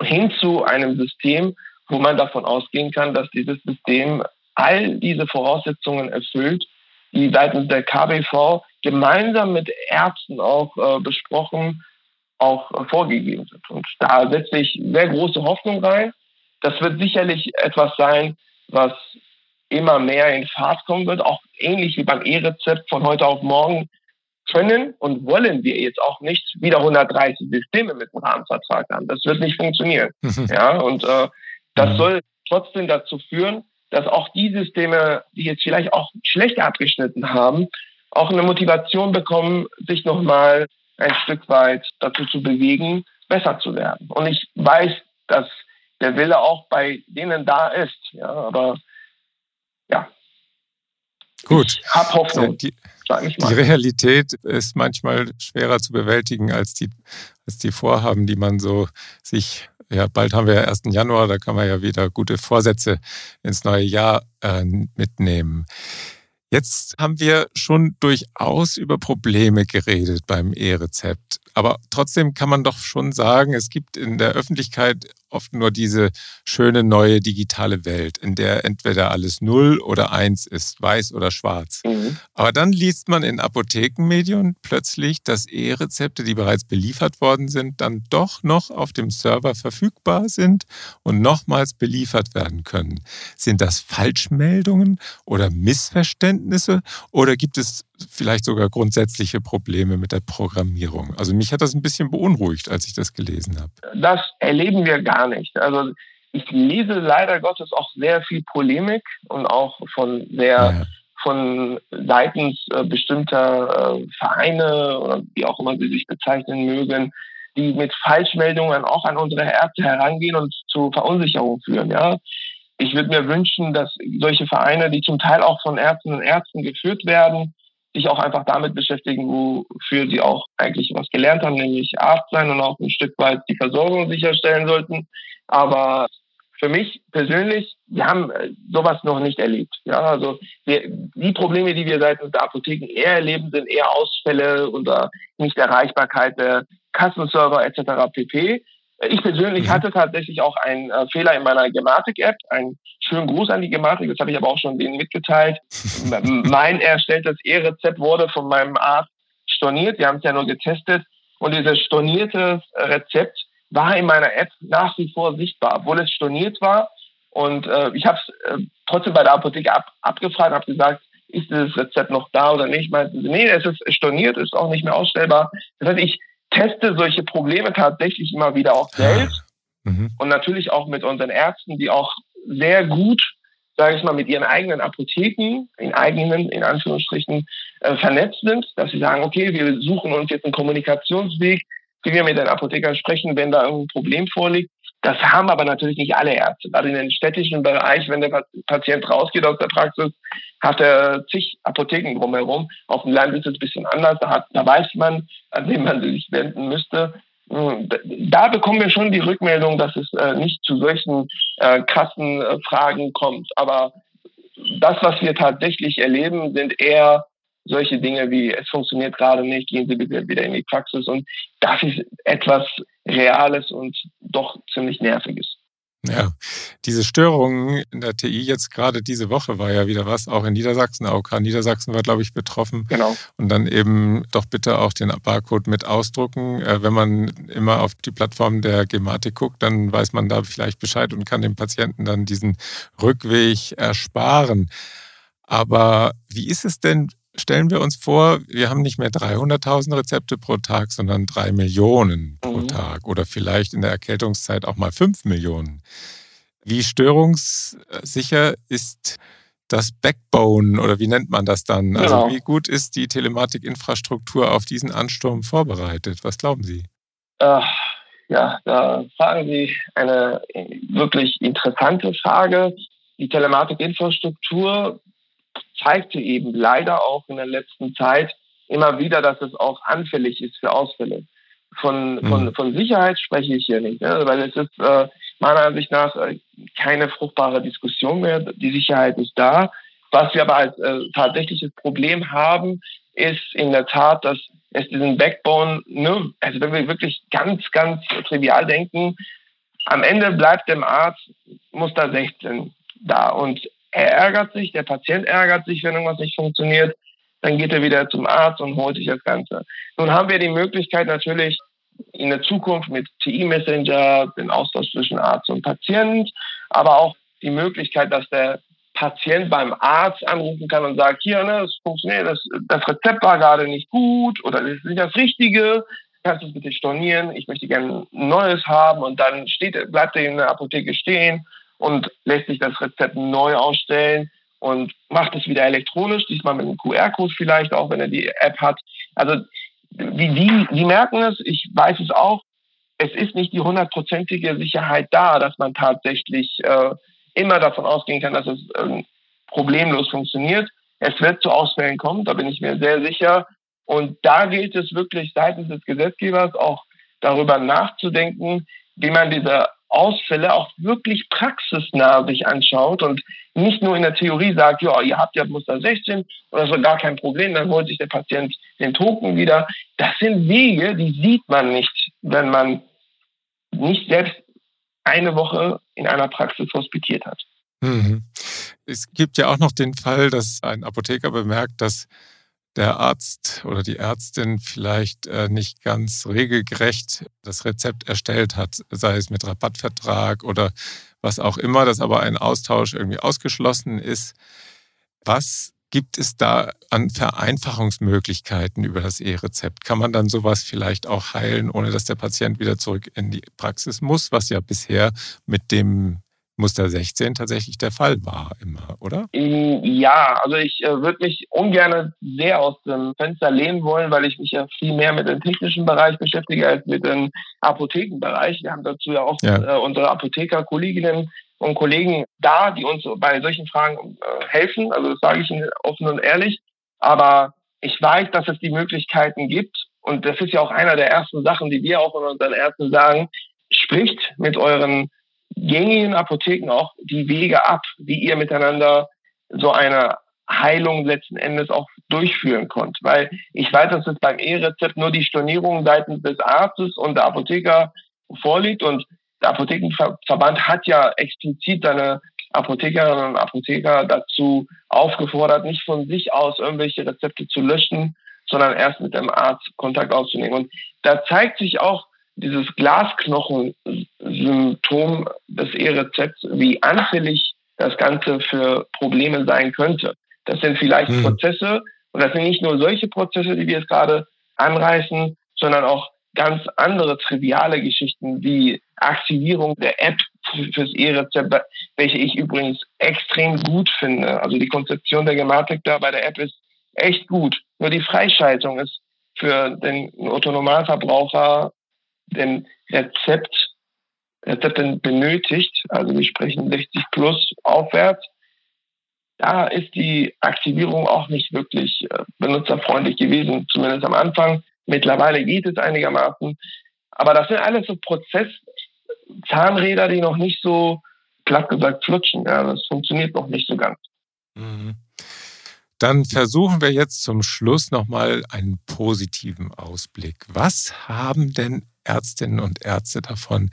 B: hin zu einem System, wo man davon ausgehen kann, dass dieses System all diese Voraussetzungen erfüllt, die seitens der KBV gemeinsam mit Ärzten auch äh, besprochen, auch vorgegeben sind. Und da setze ich sehr große Hoffnung rein. Das wird sicherlich etwas sein, was immer mehr in Fahrt kommen wird, auch ähnlich wie beim E-Rezept von heute auf morgen können und wollen wir jetzt auch nicht wieder 130 Systeme mit einem Rahmenvertrag haben. Das wird nicht funktionieren. ja, und äh, das mhm. soll trotzdem dazu führen, dass auch die Systeme, die jetzt vielleicht auch schlechter abgeschnitten haben, auch eine Motivation bekommen, sich nochmal ein Stück weit dazu zu bewegen, besser zu werden. Und ich weiß, dass der Wille auch bei denen da ist. Ja, aber ja.
A: Gut. Ich habe Hoffnung. Die, die Realität ist manchmal schwerer zu bewältigen als die, als die Vorhaben, die man so sich ja, bald haben wir ja 1. Januar, da kann man ja wieder gute Vorsätze ins neue Jahr äh, mitnehmen. Jetzt haben wir schon durchaus über Probleme geredet beim E-Rezept. Aber trotzdem kann man doch schon sagen, es gibt in der Öffentlichkeit oft nur diese schöne neue digitale Welt, in der entweder alles Null oder Eins ist, weiß oder schwarz. Mhm. Aber dann liest man in Apothekenmedien plötzlich, dass E-Rezepte, die bereits beliefert worden sind, dann doch noch auf dem Server verfügbar sind und nochmals beliefert werden können. Sind das Falschmeldungen oder Missverständnisse oder gibt es vielleicht sogar grundsätzliche Probleme mit der Programmierung? Also mich hat das ein bisschen beunruhigt, als ich das gelesen habe.
B: Das erleben wir gar nicht. Also ich lese leider Gottes auch sehr viel Polemik und auch von sehr ja. von seitens äh, bestimmter äh, Vereine oder wie auch immer sie sich bezeichnen mögen, die mit Falschmeldungen auch an unsere Ärzte herangehen und zu Verunsicherung führen. Ja, ich würde mir wünschen, dass solche Vereine, die zum Teil auch von Ärzten und Ärzten geführt werden, sich auch einfach damit beschäftigen, wofür sie auch eigentlich was gelernt haben, nämlich Arzt sein und auch ein Stück weit die Versorgung sicherstellen sollten. Aber für mich persönlich, wir haben äh, sowas noch nicht erlebt. Ja, also wir, die Probleme, die wir seitens der Apotheken eher erleben, sind eher Ausfälle oder Nichterreichbarkeit der Kassenserver etc. pp. Ich persönlich mhm. hatte tatsächlich auch einen äh, Fehler in meiner Gematik-App. Einen schönen Gruß an die Gematik, das habe ich aber auch schon denen mitgeteilt. mein erstelltes E-Rezept wurde von meinem Arzt storniert. Wir haben es ja nur getestet. Und dieses stornierte Rezept war in meiner App nach wie vor sichtbar, obwohl es storniert war. Und äh, ich habe es äh, trotzdem bei der Apotheke ab, abgefragt, habe gesagt, ist dieses Rezept noch da oder nicht? Meinten sie, nee, es ist storniert, ist auch nicht mehr ausstellbar. Das heißt, ich teste solche Probleme tatsächlich immer wieder auch selbst mhm. und natürlich auch mit unseren Ärzten, die auch sehr gut, sage ich mal, mit ihren eigenen Apotheken, in eigenen, in Anführungsstrichen, äh, vernetzt sind, dass sie sagen, okay, wir suchen uns jetzt einen Kommunikationsweg, wie wir mit den Apothekern sprechen, wenn da irgendein Problem vorliegt. Das haben aber natürlich nicht alle Ärzte. Gerade in den städtischen Bereich, wenn der Patient rausgeht aus der Praxis, hat er zig Apotheken drumherum. Auf dem Land ist es ein bisschen anders. Da, hat, da weiß man, an wen man sich wenden müsste. Hm, da bekommen wir schon die Rückmeldung, dass es äh, nicht zu solchen äh, krassen äh, Fragen kommt. Aber das, was wir tatsächlich erleben, sind eher solche Dinge wie, es funktioniert gerade nicht, gehen Sie bitte wieder in die Praxis. Und das ist etwas Reales und doch ziemlich Nerviges.
A: Ja, diese Störungen in der TI jetzt gerade diese Woche war ja wieder was, auch in Niedersachsen. AOK Niedersachsen war, glaube ich, betroffen.
B: Genau.
A: Und dann eben doch bitte auch den Barcode mit ausdrucken. Äh, wenn man immer auf die Plattform der Gematik guckt, dann weiß man da vielleicht Bescheid und kann dem Patienten dann diesen Rückweg ersparen. Aber wie ist es denn, stellen wir uns vor, wir haben nicht mehr 300.000 Rezepte pro Tag, sondern drei Millionen pro mhm. Tag oder vielleicht in der Erkältungszeit auch mal fünf Millionen. Wie störungssicher ist das Backbone oder wie nennt man das dann? Also genau. wie gut ist die Telematikinfrastruktur auf diesen Ansturm vorbereitet? Was glauben Sie?
B: Äh, ja, da fragen Sie eine wirklich interessante Frage. Die Telematikinfrastruktur zeigte eben leider auch in der letzten Zeit immer wieder, dass es auch anfällig ist für Ausfälle. Von, mhm. von, von Sicherheit spreche ich hier nicht, ne? weil es ist äh, meiner Ansicht nach äh, keine fruchtbare Diskussion mehr. Die Sicherheit ist da. Was wir aber als äh, tatsächliches Problem haben, ist in der Tat, dass es diesen Backbone, ne, also wenn wir wirklich ganz, ganz trivial denken, am Ende bleibt dem Arzt Muster 16 da und er ärgert sich, der Patient ärgert sich, wenn irgendwas nicht funktioniert. Dann geht er wieder zum Arzt und holt sich das Ganze. Nun haben wir die Möglichkeit natürlich in der Zukunft mit TI-Messenger, den Austausch zwischen Arzt und Patient, aber auch die Möglichkeit, dass der Patient beim Arzt anrufen kann und sagt, hier, ne, es funktioniert, das, das Rezept war gerade nicht gut oder das ist nicht das Richtige, kannst du es bitte stornieren, ich möchte gerne ein neues haben und dann steht, bleibt er in der Apotheke stehen und lässt sich das Rezept neu ausstellen und macht es wieder elektronisch, diesmal mit einem QR-Code vielleicht, auch wenn er die App hat. Also die, die, die merken es, ich weiß es auch, es ist nicht die hundertprozentige Sicherheit da, dass man tatsächlich äh, immer davon ausgehen kann, dass es äh, problemlos funktioniert. Es wird zu Ausfällen kommen, da bin ich mir sehr sicher. Und da gilt es wirklich seitens des Gesetzgebers auch darüber nachzudenken, wie man diese Ausfälle auch wirklich praxisnah sich anschaut und nicht nur in der Theorie sagt, ja, ihr habt ja Muster 16 oder so gar kein Problem, dann holt sich der Patient den Token wieder. Das sind Wege, die sieht man nicht, wenn man nicht selbst eine Woche in einer Praxis hospitiert hat.
A: Mhm. Es gibt ja auch noch den Fall, dass ein Apotheker bemerkt, dass der Arzt oder die Ärztin vielleicht äh, nicht ganz regelgerecht das Rezept erstellt hat, sei es mit Rabattvertrag oder was auch immer, dass aber ein Austausch irgendwie ausgeschlossen ist. Was gibt es da an Vereinfachungsmöglichkeiten über das E-Rezept? Kann man dann sowas vielleicht auch heilen, ohne dass der Patient wieder zurück in die Praxis muss, was ja bisher mit dem Muster 16 tatsächlich der Fall war immer, oder?
B: Ja, also ich äh, würde mich ungern sehr aus dem Fenster lehnen wollen, weil ich mich ja viel mehr mit dem technischen Bereich beschäftige als mit dem Apothekenbereich. Wir haben dazu ja auch ja. Äh, unsere Apotheker-Kolleginnen und Kollegen da, die uns bei solchen Fragen äh, helfen. Also das sage ich Ihnen offen und ehrlich. Aber ich weiß, dass es die Möglichkeiten gibt. Und das ist ja auch einer der ersten Sachen, die wir auch unseren Ärzten sagen. Spricht mit euren gängigen Apotheken auch die Wege ab, wie ihr miteinander so eine Heilung letzten Endes auch durchführen könnt. Weil ich weiß, dass es beim E-Rezept nur die Stornierung seitens des Arztes und der Apotheker vorliegt. Und der Apothekenverband hat ja explizit seine Apothekerinnen und Apotheker dazu aufgefordert, nicht von sich aus irgendwelche Rezepte zu löschen, sondern erst mit dem Arzt Kontakt aufzunehmen. Und da zeigt sich auch dieses Glasknochen-Symptom des E-Rezepts, wie anfällig das Ganze für Probleme sein könnte. Das sind vielleicht mhm. Prozesse, und das sind nicht nur solche Prozesse, die wir jetzt gerade anreißen, sondern auch ganz andere triviale Geschichten wie Aktivierung der App fürs E-Rezept, welche ich übrigens extrem gut finde. Also die Konzeption der Gematik da bei der App ist echt gut. Nur die Freischaltung ist für den Autonomalverbraucher den Rezept, Rezept benötigt. Also wir sprechen 60 plus aufwärts. Da ist die Aktivierung auch nicht wirklich äh, benutzerfreundlich gewesen, zumindest am Anfang. Mittlerweile geht es einigermaßen. Aber das sind alles so Prozess-Zahnräder, die noch nicht so platt gesagt flutschen. Ja, das funktioniert noch nicht so ganz. Mhm.
A: Dann versuchen wir jetzt zum Schluss nochmal einen positiven Ausblick. Was haben denn Ärztinnen und Ärzte davon,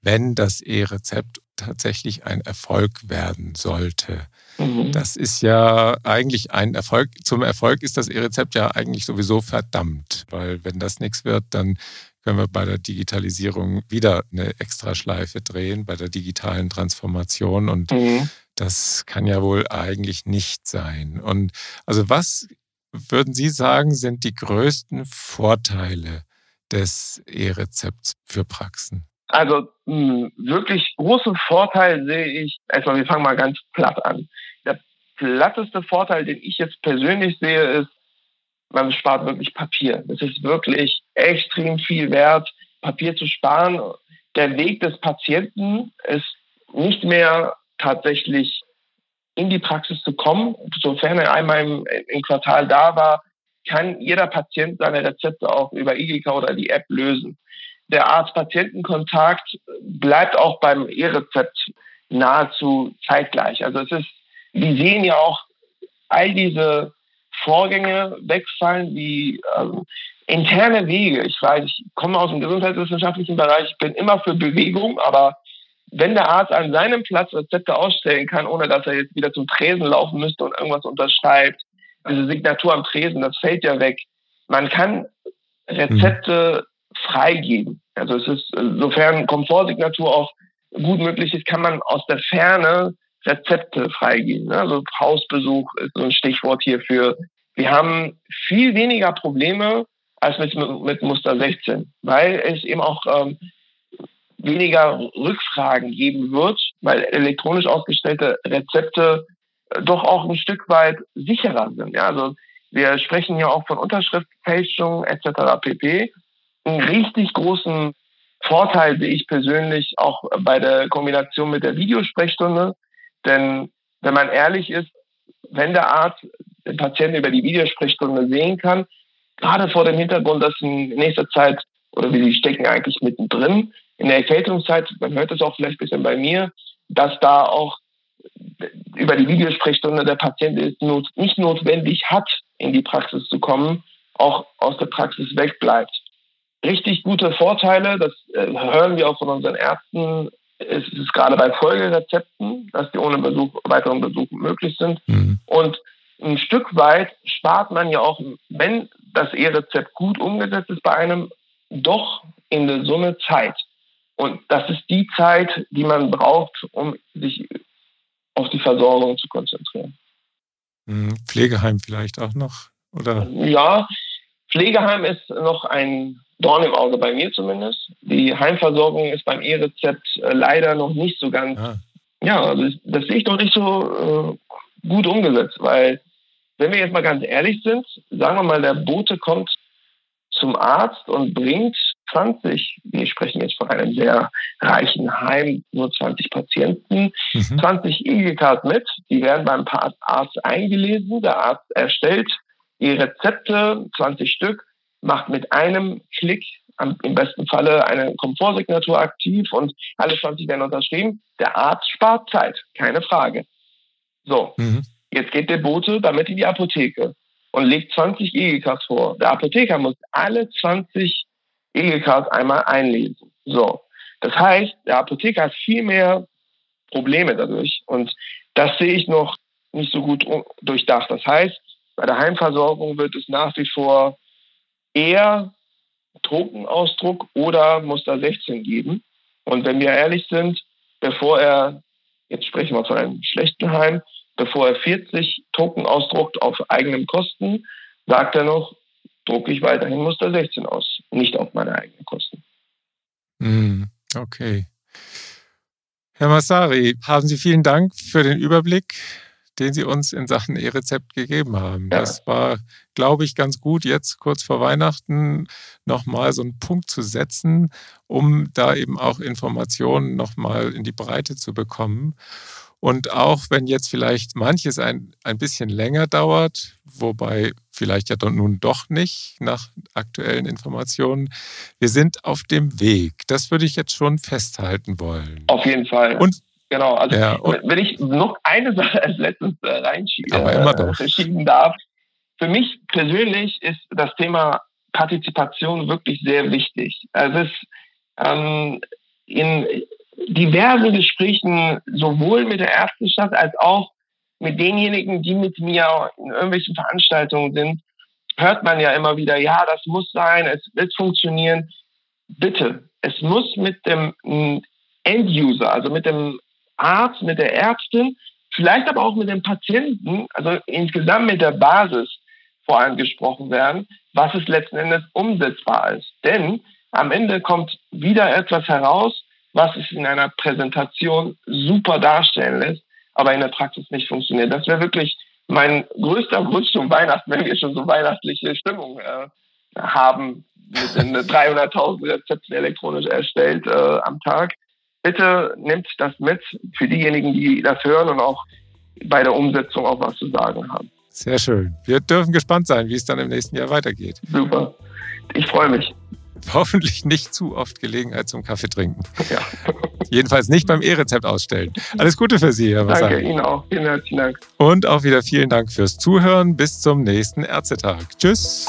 A: wenn das E-Rezept tatsächlich ein Erfolg werden sollte? Mhm. Das ist ja eigentlich ein Erfolg. Zum Erfolg ist das E-Rezept ja eigentlich sowieso verdammt, weil wenn das nichts wird, dann können wir bei der Digitalisierung wieder eine Extraschleife drehen, bei der digitalen Transformation. Und mhm. Das kann ja wohl eigentlich nicht sein. Und also was würden Sie sagen, sind die größten Vorteile des E-Rezepts für Praxen?
B: Also mh, wirklich großen Vorteil sehe ich, erstmal, wir fangen mal ganz platt an. Der platteste Vorteil, den ich jetzt persönlich sehe, ist, man spart wirklich Papier. Es ist wirklich extrem viel wert, Papier zu sparen. Der Weg des Patienten ist nicht mehr tatsächlich in die Praxis zu kommen. Sofern er einmal im, im Quartal da war, kann jeder Patient seine Rezepte auch über IGK oder die App lösen. Der Arzt-Patienten-Kontakt bleibt auch beim E-Rezept nahezu zeitgleich. Also es ist, wir sehen ja auch all diese Vorgänge wegfallen, wie ähm, interne Wege. Ich weiß, ich komme aus dem gesundheitswissenschaftlichen Bereich, ich bin immer für Bewegung, aber wenn der Arzt an seinem Platz Rezepte ausstellen kann, ohne dass er jetzt wieder zum Tresen laufen müsste und irgendwas unterschreibt, diese Signatur am Tresen, das fällt ja weg. Man kann Rezepte mhm. freigeben. Also es ist, sofern Komfortsignatur auch gut möglich ist, kann man aus der Ferne Rezepte freigeben. Ne? Also Hausbesuch ist so ein Stichwort hierfür. Wir haben viel weniger Probleme als mit, mit Muster 16, weil es eben auch ähm, weniger Rückfragen geben wird, weil elektronisch ausgestellte Rezepte äh, doch auch ein Stück weit sicherer sind. Ja, also wir sprechen ja auch von Unterschriftfälschung etc. pp. Einen richtig großen Vorteil sehe ich persönlich auch bei der Kombination mit der Videosprechstunde. Denn wenn man ehrlich ist, wenn der Arzt den Patienten über die Videosprechstunde sehen kann, gerade vor dem Hintergrund, dass in nächster Zeit, oder wie sie stecken eigentlich mittendrin, in der Erkältungszeit, man hört es auch vielleicht ein bisschen bei mir, dass da auch über die Videosprechstunde der Patient ist not, nicht notwendig hat, in die Praxis zu kommen, auch aus der Praxis wegbleibt. Richtig gute Vorteile, das äh, hören wir auch von unseren Ärzten, es ist gerade bei Folgerezepten, dass die ohne Besuch, weiteren Besuch möglich sind. Mhm. Und ein Stück weit spart man ja auch, wenn das E-Rezept gut umgesetzt ist bei einem, doch in der Summe Zeit. Und das ist die Zeit, die man braucht, um sich auf die Versorgung zu konzentrieren.
A: Mhm. Pflegeheim vielleicht auch noch, oder?
B: Ja, Pflegeheim ist noch ein Dorn im Auge bei mir zumindest. Die Heimversorgung ist beim E-Rezept äh, leider noch nicht so ganz, ah. ja, also das sehe ich doch nicht so äh, gut umgesetzt, weil wenn wir jetzt mal ganz ehrlich sind, sagen wir mal, der Bote kommt zum Arzt und bringt 20, wir sprechen jetzt von einem sehr reichen Heim, nur 20 Patienten, mhm. 20 EGKs mit, die werden beim Arzt eingelesen, der Arzt erstellt die Rezepte, 20 Stück, macht mit einem Klick im besten Falle eine Komfortsignatur aktiv und alle 20 werden unterschrieben. Der Arzt spart Zeit, keine Frage. So, mhm. jetzt geht der Bote damit in die Apotheke und legt 20 EGKs vor. Der Apotheker muss alle 20 EGKs einmal einlesen. So, Das heißt, der Apotheker hat viel mehr Probleme dadurch. Und das sehe ich noch nicht so gut durchdacht. Das heißt, bei der Heimversorgung wird es nach wie vor eher Tokenausdruck oder Muster 16 geben. Und wenn wir ehrlich sind, bevor er, jetzt sprechen wir von einem schlechten Heim, bevor er 40 Token ausdruckt auf eigenem Kosten, sagt er noch, drucke ich weiterhin Muster 16 aus, nicht auf meine eigenen Kosten.
A: Hm, okay. Herr Massari, haben Sie vielen Dank für den Überblick den Sie uns in Sachen E-Rezept gegeben haben. Ja. Das war, glaube ich, ganz gut, jetzt kurz vor Weihnachten nochmal so einen Punkt zu setzen, um da eben auch Informationen nochmal in die Breite zu bekommen. Und auch wenn jetzt vielleicht manches ein, ein bisschen länger dauert, wobei vielleicht ja nun doch nicht nach aktuellen Informationen, wir sind auf dem Weg. Das würde ich jetzt schon festhalten wollen.
B: Auf jeden Fall.
A: Und
B: Genau, also ja, wenn ich noch eine Sache als letztes äh, reinschieben äh, darf. Für mich persönlich ist das Thema Partizipation wirklich sehr wichtig. Also es ist ähm, in diversen Gesprächen sowohl mit der Ärzteschaft als auch mit denjenigen, die mit mir in irgendwelchen Veranstaltungen sind, hört man ja immer wieder, ja, das muss sein, es wird funktionieren. Bitte, es muss mit dem End-User, also mit dem Arzt, mit der Ärztin, vielleicht aber auch mit dem Patienten, also insgesamt mit der Basis vor allem gesprochen werden, was es letzten Endes umsetzbar ist. Denn am Ende kommt wieder etwas heraus, was es in einer Präsentation super darstellen lässt, aber in der Praxis nicht funktioniert. Das wäre wirklich mein größter Wunsch zum Weihnachten, wenn wir schon so weihnachtliche Stimmung äh, haben, mit den 300.000 Rezepten elektronisch erstellt äh, am Tag, bitte nimmt das mit für diejenigen, die das hören und auch bei der Umsetzung auch was zu sagen haben.
A: Sehr schön. Wir dürfen gespannt sein, wie es dann im nächsten Jahr weitergeht.
B: Super. Ich freue mich.
A: Hoffentlich nicht zu oft Gelegenheit zum Kaffee trinken. Ja. Jedenfalls nicht beim E-Rezept ausstellen. Alles Gute für Sie, Herr
B: Danke, Ihnen auch. Vielen herzlichen Dank.
A: Und auch wieder vielen Dank fürs Zuhören. Bis zum nächsten Ärztetag. Tschüss.